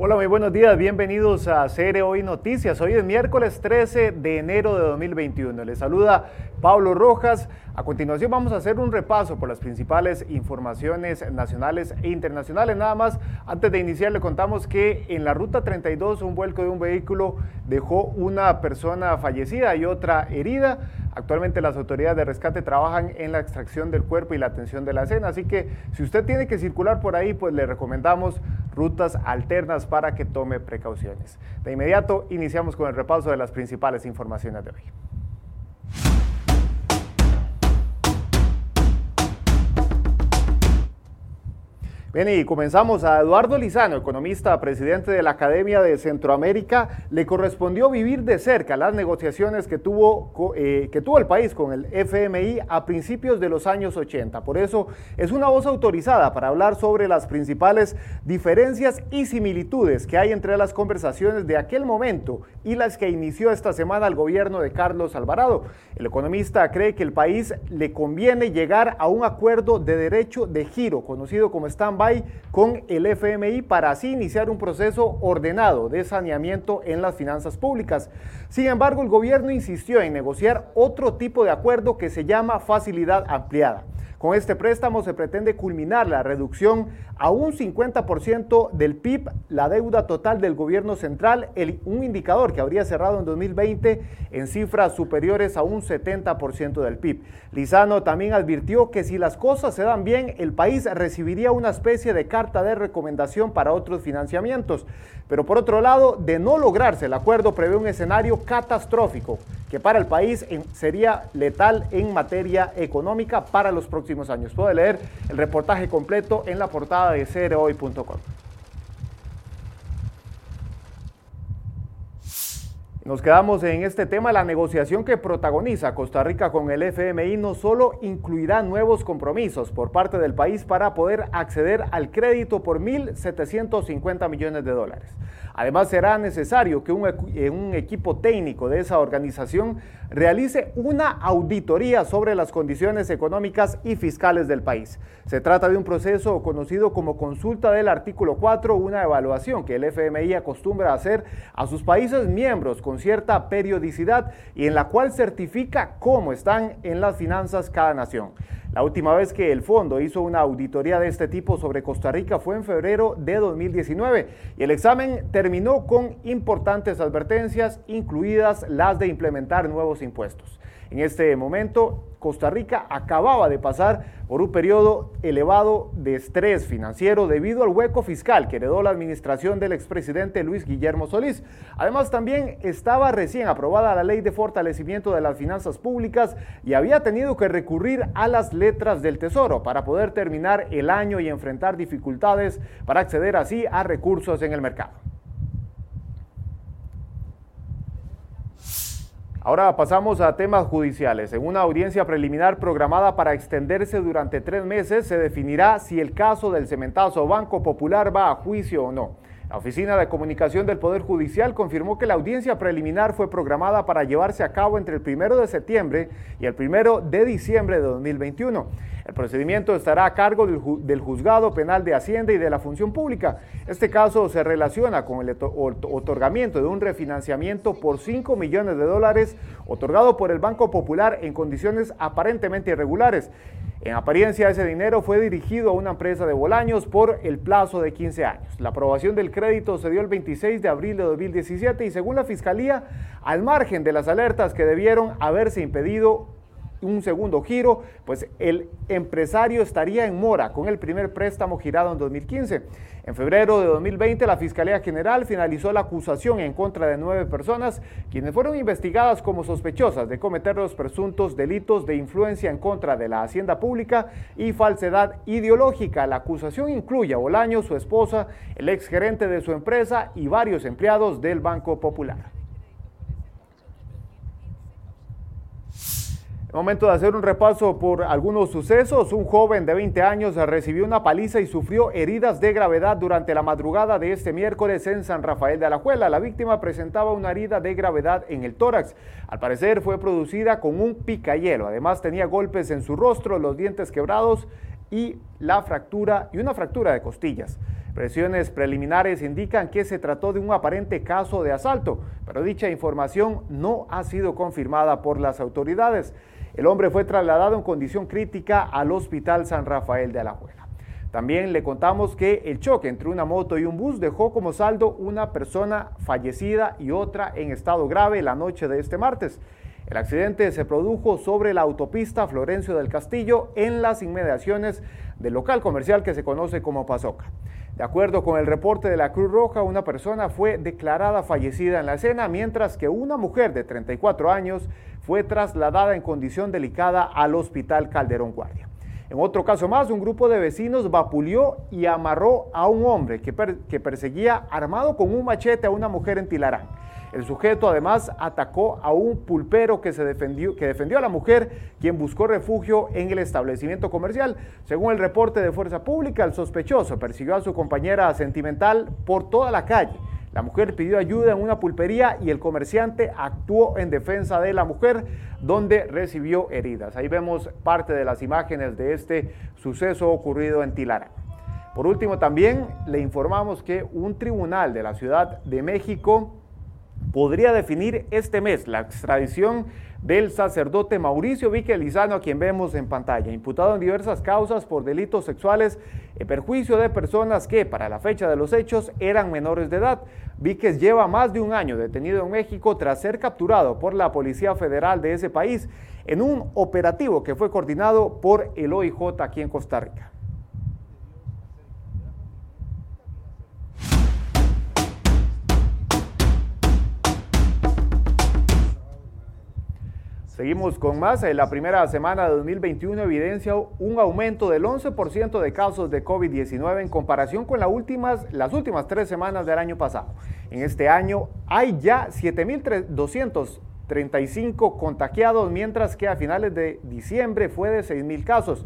Hola, muy buenos días, bienvenidos a CR Hoy Noticias. Hoy es miércoles 13 de enero de 2021. Les saluda Pablo Rojas. A continuación vamos a hacer un repaso por las principales informaciones nacionales e internacionales. Nada más, antes de iniciar le contamos que en la ruta 32 un vuelco de un vehículo dejó una persona fallecida y otra herida. Actualmente las autoridades de rescate trabajan en la extracción del cuerpo y la atención de la escena, así que si usted tiene que circular por ahí, pues le recomendamos rutas alternas para que tome precauciones. De inmediato iniciamos con el repaso de las principales informaciones de hoy. Bien, y comenzamos a Eduardo Lizano, economista, presidente de la Academia de Centroamérica. Le correspondió vivir de cerca las negociaciones que tuvo, eh, que tuvo el país con el FMI a principios de los años 80. Por eso es una voz autorizada para hablar sobre las principales diferencias y similitudes que hay entre las conversaciones de aquel momento y las que inició esta semana el gobierno de Carlos Alvarado. El economista cree que el país le conviene llegar a un acuerdo de derecho de giro, conocido como con el FMI para así iniciar un proceso ordenado de saneamiento en las finanzas públicas. Sin embargo, el gobierno insistió en negociar otro tipo de acuerdo que se llama facilidad ampliada. Con este préstamo se pretende culminar la reducción a un 50% del PIB, la deuda total del gobierno central, un indicador que habría cerrado en 2020 en cifras superiores a un 70% del PIB. Lizano también advirtió que si las cosas se dan bien, el país recibiría una especie de carta de recomendación para otros financiamientos. Pero por otro lado, de no lograrse el acuerdo, prevé un escenario catastrófico que para el país sería letal en materia económica para los próximos Puede leer el reportaje completo en la portada de. Nos quedamos en este tema. La negociación que protagoniza Costa Rica con el FMI no solo incluirá nuevos compromisos por parte del país para poder acceder al crédito por 1.750 millones de dólares. Además, será necesario que eh, un, equipo técnico de esa organización realice una auditoría sobre las condiciones económicas y fiscales del país. Se trata de un proceso conocido como consulta del artículo 4, una evaluación que el FMI acostumbra hacer a sus países miembros con cierta periodicidad y en la cual certifica cómo están en las finanzas cada nación. La última vez que el fondo hizo una auditoría de este tipo sobre Costa Rica fue en febrero de 2019 y el examen terminó con importantes advertencias, incluidas las de implementar nuevos impuestos. En este momento, Costa Rica acababa de pasar por un periodo elevado de estrés financiero debido al hueco fiscal que heredó la administración del expresidente Luis Guillermo Solís. Además, también estaba recién aprobada la ley de fortalecimiento de las finanzas públicas y había tenido que recurrir a las letras del Tesoro para poder terminar el año y enfrentar dificultades para acceder así a recursos en el mercado. Ahora pasamos a temas judiciales. En una audiencia preliminar programada para extenderse durante tres meses, se definirá si el caso del cementazo Banco Popular va a juicio o no. La Oficina de Comunicación del Poder Judicial confirmó que la audiencia preliminar fue programada para llevarse a cabo entre el 1 de septiembre y el 1 de diciembre de 2021. El procedimiento estará a cargo del, Juzgado Penal de Hacienda y de la Función Pública. Este caso se relaciona con el otorgamiento de un refinanciamiento por 5 millones de dólares otorgado por el Banco Popular en condiciones aparentemente irregulares. En apariencia, ese dinero fue dirigido a una empresa de Bolaños por el plazo de 15 años. La aprobación del crédito se dio el 26 de abril de 2017 y según la Fiscalía, al margen de las alertas que debieron haberse impedido un segundo giro, pues el empresario estaría en mora con el primer préstamo girado en 2015. En febrero de 2020, la Fiscalía General finalizó la acusación en contra de nueve personas, quienes fueron investigadas como sospechosas de cometer los presuntos delitos de influencia en contra de la hacienda pública y falsedad ideológica. La acusación incluye a Bolaño, su esposa, el exgerente de su empresa y varios empleados del Banco Popular. Momento de hacer un repaso por algunos sucesos. Un joven de 20 años recibió una paliza y sufrió heridas de gravedad durante la madrugada de este miércoles en San Rafael de Alajuela. La víctima presentaba una herida de gravedad en el tórax. Al parecer fue producida con un picayelo. Además tenía golpes en su rostro, los dientes quebrados y la fractura y una fractura de costillas. Presiones preliminares indican que se trató de un aparente caso de asalto, pero dicha información no ha sido confirmada por las autoridades. El hombre fue trasladado en condición crítica al Hospital San Rafael de Alajuela. También le contamos que el choque entre una moto y un bus dejó como saldo una persona fallecida y otra en estado grave la noche de este martes. El accidente se produjo sobre la autopista Florencio del Castillo en las inmediaciones del local comercial que se conoce como Pasoca. De acuerdo con el reporte de la Cruz Roja, una persona fue declarada fallecida en la escena, mientras que una mujer de 34 años fue trasladada en condición delicada al Hospital Calderón Guardia. En otro caso más, un grupo de vecinos vapuleó y amarró a un hombre que, perseguía armado con un machete a una mujer en Tilarán. El sujeto además atacó a un pulpero que, se defendió, que defendió a la mujer, quien buscó refugio en el establecimiento comercial. Según el reporte de Fuerza Pública, el sospechoso persiguió a su compañera sentimental por toda la calle. La mujer pidió ayuda en una pulpería y el comerciante actuó en defensa de la mujer, donde recibió heridas. Ahí vemos parte de las imágenes de este suceso ocurrido en Tilara. Por último, también le informamos que un tribunal de la Ciudad de México podría definir este mes la extradición del sacerdote Mauricio Vique Lizano, a quien vemos en pantalla, imputado en diversas causas por delitos sexuales en perjuicio de personas que, para la fecha de los hechos, eran menores de edad. Víquez lleva más de un año detenido en México tras ser capturado por la Policía Federal de ese país en un operativo que fue coordinado por el OIJ aquí en Costa Rica. Seguimos con más. En la primera semana de 2021 evidencia un aumento del 11% de casos de COVID-19 en comparación con las últimas, tres semanas del año pasado. En este año hay ya 7.235 contagiados, mientras que a finales de diciembre fue de 6.000 casos.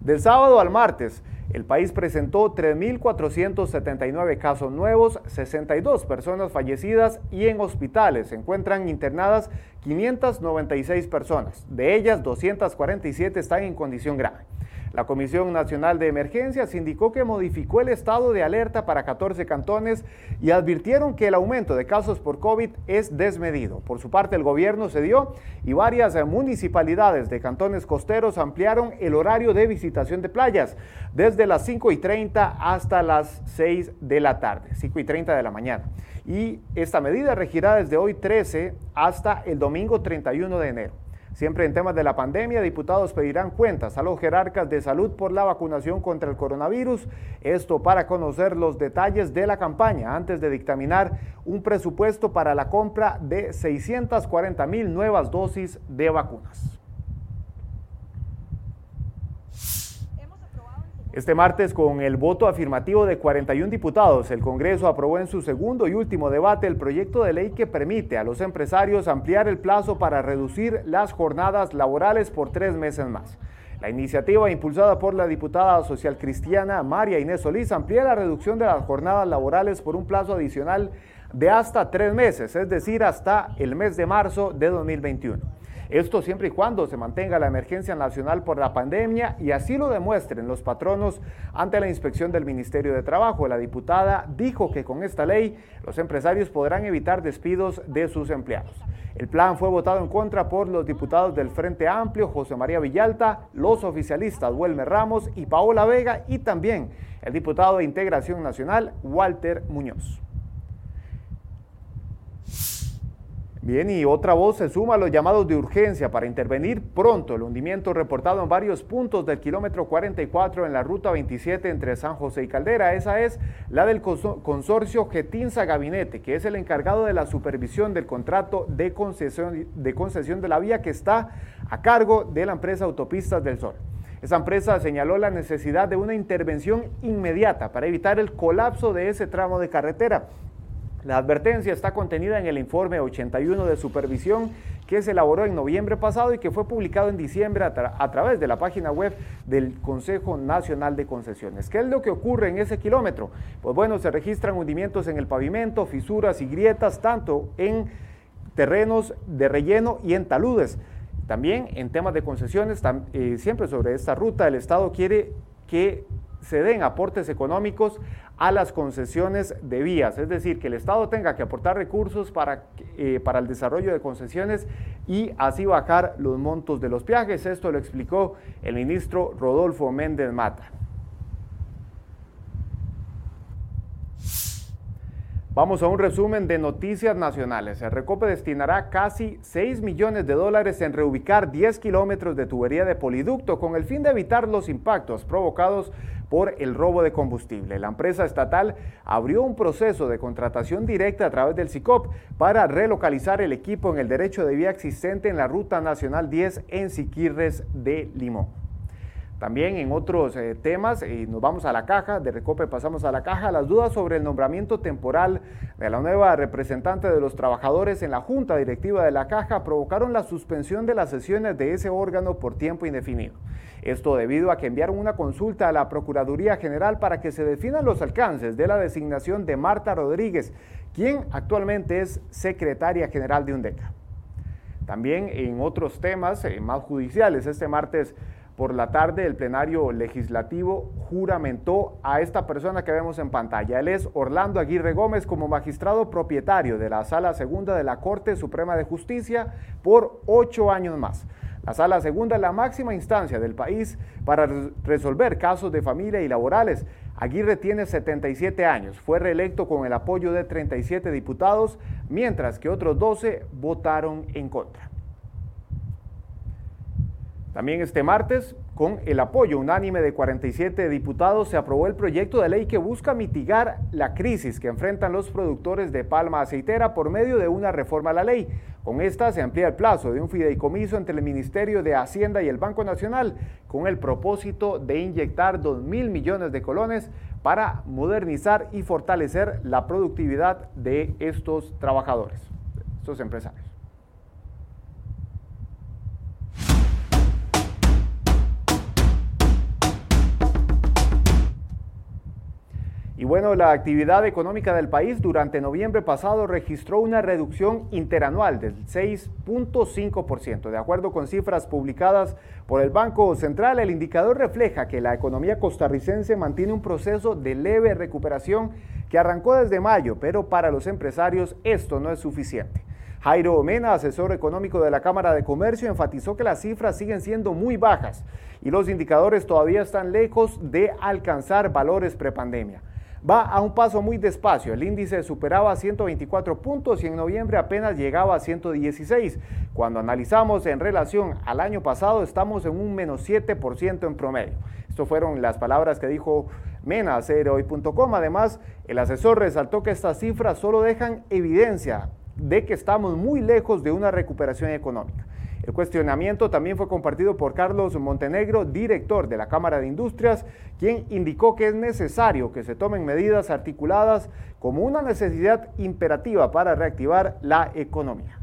Del sábado al martes, el país presentó 3.479 casos nuevos, 62 personas fallecidas y en hospitales se encuentran internadas 596 personas. De ellas, 247 están en condición grave. La Comisión Nacional de Emergencias indicó que modificó el estado de alerta para 14 cantones y advirtieron que el aumento de casos por COVID es desmedido. Por su parte, el gobierno cedió y varias municipalidades de cantones costeros ampliaron el horario de visitación de playas desde las 5 y 30 hasta las 6 de la tarde, 5 y 30 de la mañana. Y esta medida regirá desde hoy 13 hasta el domingo 31 de enero. Siempre en temas de la pandemia, diputados pedirán cuentas a los jerarcas de salud por la vacunación contra el coronavirus. Esto para conocer los detalles de la campaña antes de dictaminar un presupuesto para la compra de 640 mil nuevas dosis de vacunas. Este martes, con el voto afirmativo de 41 diputados, el Congreso aprobó en su segundo y último debate el proyecto de ley que permite a los empresarios ampliar el plazo para reducir las jornadas laborales por tres meses más. La iniciativa, impulsada por la diputada social cristiana María Inés Solís, amplía la reducción de las jornadas laborales por un plazo adicional de hasta tres meses, es decir, hasta el mes de marzo de 2021. Esto siempre y cuando se mantenga la emergencia nacional por la pandemia y así lo demuestren los patronos ante la inspección del Ministerio de Trabajo. La diputada dijo que con esta ley los empresarios podrán evitar despidos de sus empleados. El plan fue votado en contra por los diputados del Frente Amplio, José María Villalta, los oficialistas Huelme Ramos y Paola Vega y también el diputado de Integración Nacional, Walter Muñoz. Bien, y otra voz se suma a los llamados de urgencia para intervenir pronto el hundimiento reportado en varios puntos del kilómetro 44 en la ruta 27 entre San José y Caldera. Esa es la del consorcio Getinza Gabinete, que es el encargado de la supervisión del contrato de concesión, de concesión de la vía que está a cargo de la empresa Autopistas del Sol. Esa empresa señaló la necesidad de una intervención inmediata para evitar el colapso de ese tramo de carretera la advertencia está contenida en el informe 81 de supervisión que se elaboró en noviembre pasado y que fue publicado en diciembre a, través de la página web del Consejo Nacional de Concesiones. ¿Qué es lo que ocurre en ese kilómetro? Pues bueno, se registran hundimientos en el pavimento, fisuras y grietas, tanto en terrenos de relleno y en taludes. También en temas de concesiones, eh, siempre sobre esta ruta, el Estado quiere que se den aportes económicos a las concesiones de vías, es decir, que el Estado tenga que aportar recursos para, eh, para el desarrollo de concesiones y así bajar los montos de los viajes. Esto lo explicó el ministro Rodolfo Méndez Mata. Vamos a un resumen de noticias nacionales. El Recope destinará casi 6 millones de dólares en reubicar 10 kilómetros de tubería de poliducto con el fin de evitar los impactos provocados por el robo de combustible. La empresa estatal abrió un proceso de contratación directa a través del SICOP para relocalizar el equipo en el derecho de vía existente en la Ruta Nacional 10 en Siquirres de Limón. También en otros eh, temas, y nos vamos a la caja, de Recope pasamos a la caja, las dudas sobre el nombramiento temporal de la nueva representante de los trabajadores en la Junta Directiva de la Caja provocaron la suspensión de las sesiones de ese órgano por tiempo indefinido. Esto debido a que enviaron una consulta a la Procuraduría General para que se definan los alcances de la designación de Marta Rodríguez, quien actualmente es secretaria general de UNDECA. También en otros temas eh, más judiciales, este martes por la tarde, el plenario legislativo juramentó a esta persona que vemos en pantalla. Él es Orlando Aguirre Gómez como magistrado propietario de la Sala Segunda de la Corte Suprema de Justicia por ocho años más. La Sala Segunda es la máxima instancia del país para resolver casos de familia y laborales. Aguirre tiene 77 años, fue reelecto con el apoyo de 37 diputados, mientras que otros 12 votaron en contra. También este martes, con el apoyo unánime de 47 diputados, se aprobó el proyecto de ley que busca mitigar la crisis que enfrentan los productores de palma aceitera por medio de una reforma a la ley. Con esta se amplía el plazo de un fideicomiso entre el Ministerio de Hacienda y el Banco Nacional con el propósito de inyectar 2 mil millones de colones para modernizar y fortalecer la productividad de estos trabajadores, estos empresarios. Bueno, la actividad económica del país durante noviembre pasado registró una reducción interanual del 6.5%. De acuerdo con cifras publicadas por el Banco Central, el indicador refleja que la economía costarricense mantiene un proceso de leve recuperación que arrancó desde mayo, pero para los empresarios esto no es suficiente. Jairo Mena, asesor económico de la Cámara de Comercio, enfatizó que las cifras siguen siendo muy bajas y los indicadores todavía están lejos de alcanzar valores prepandemia va a un paso muy despacio. El índice superaba 124 puntos y en noviembre apenas llegaba a 116. Cuando analizamos en relación al año pasado, estamos en un menos 7% en promedio. Estas fueron las palabras que dijo Mena. Además, el asesor resaltó que estas cifras solo dejan evidencia de que estamos muy lejos de una recuperación económica. El cuestionamiento también fue compartido por Carlos Montenegro, director de la Cámara de Industrias, quien indicó que es necesario que se tomen medidas articuladas como una necesidad imperativa para reactivar la economía.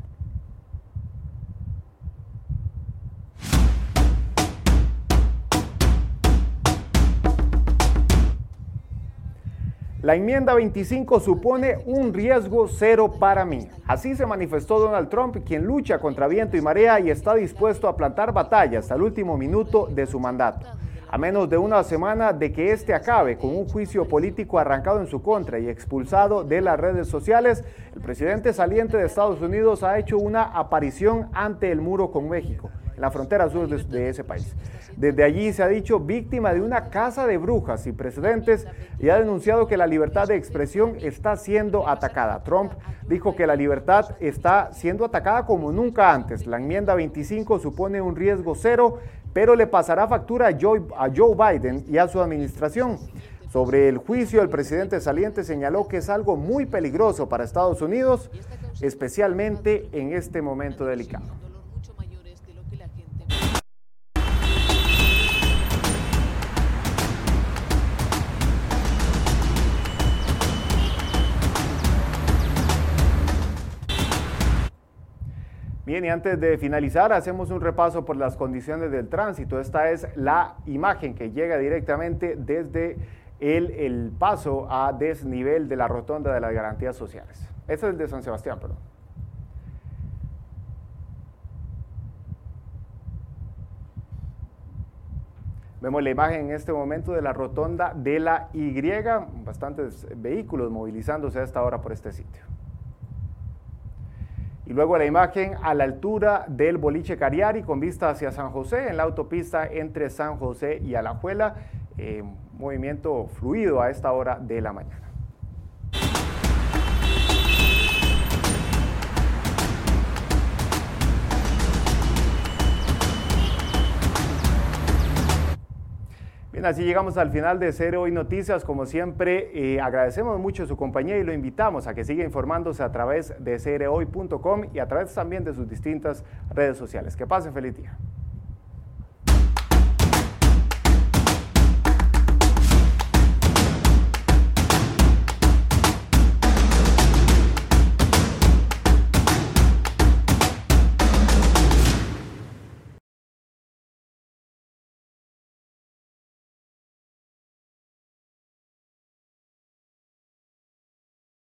La enmienda 25 supone un riesgo cero para mí. Así se manifestó Donald Trump, quien lucha contra viento y marea y está dispuesto a plantar batallas al último minuto de su mandato. A menos de una semana de que este acabe con un juicio político arrancado en su contra y expulsado de las redes sociales, el presidente saliente de Estados Unidos ha hecho una aparición ante el muro con México la frontera sur de, ese país. Desde allí se ha dicho víctima de una casa de brujas y precedentes y ha denunciado que la libertad de expresión está siendo atacada. Trump dijo que la libertad está siendo atacada como nunca antes. La enmienda 25 supone un riesgo cero, pero le pasará factura a Joe Biden y a su administración. Sobre el juicio, el presidente saliente señaló que es algo muy peligroso para Estados Unidos, especialmente en este momento delicado. Bien, y antes de finalizar, hacemos un repaso por las condiciones del tránsito. Esta es la imagen que llega directamente desde el, paso a desnivel de la rotonda de las garantías sociales. Este es el de San Sebastián, perdón. Vemos la imagen en este momento de la rotonda de la Y, bastantes vehículos movilizándose a esta hora por este sitio. Y luego la imagen a la altura del boliche Cariari con vista hacia San José, en la autopista entre San José y Alajuela. Eh, movimiento fluido a esta hora de la mañana. Bien, así llegamos al final de Cero Hoy Noticias. Como siempre, eh, agradecemos mucho su compañía y lo invitamos a que siga informándose a través de cereoy.com y a través también de sus distintas redes sociales. Que pasen feliz día.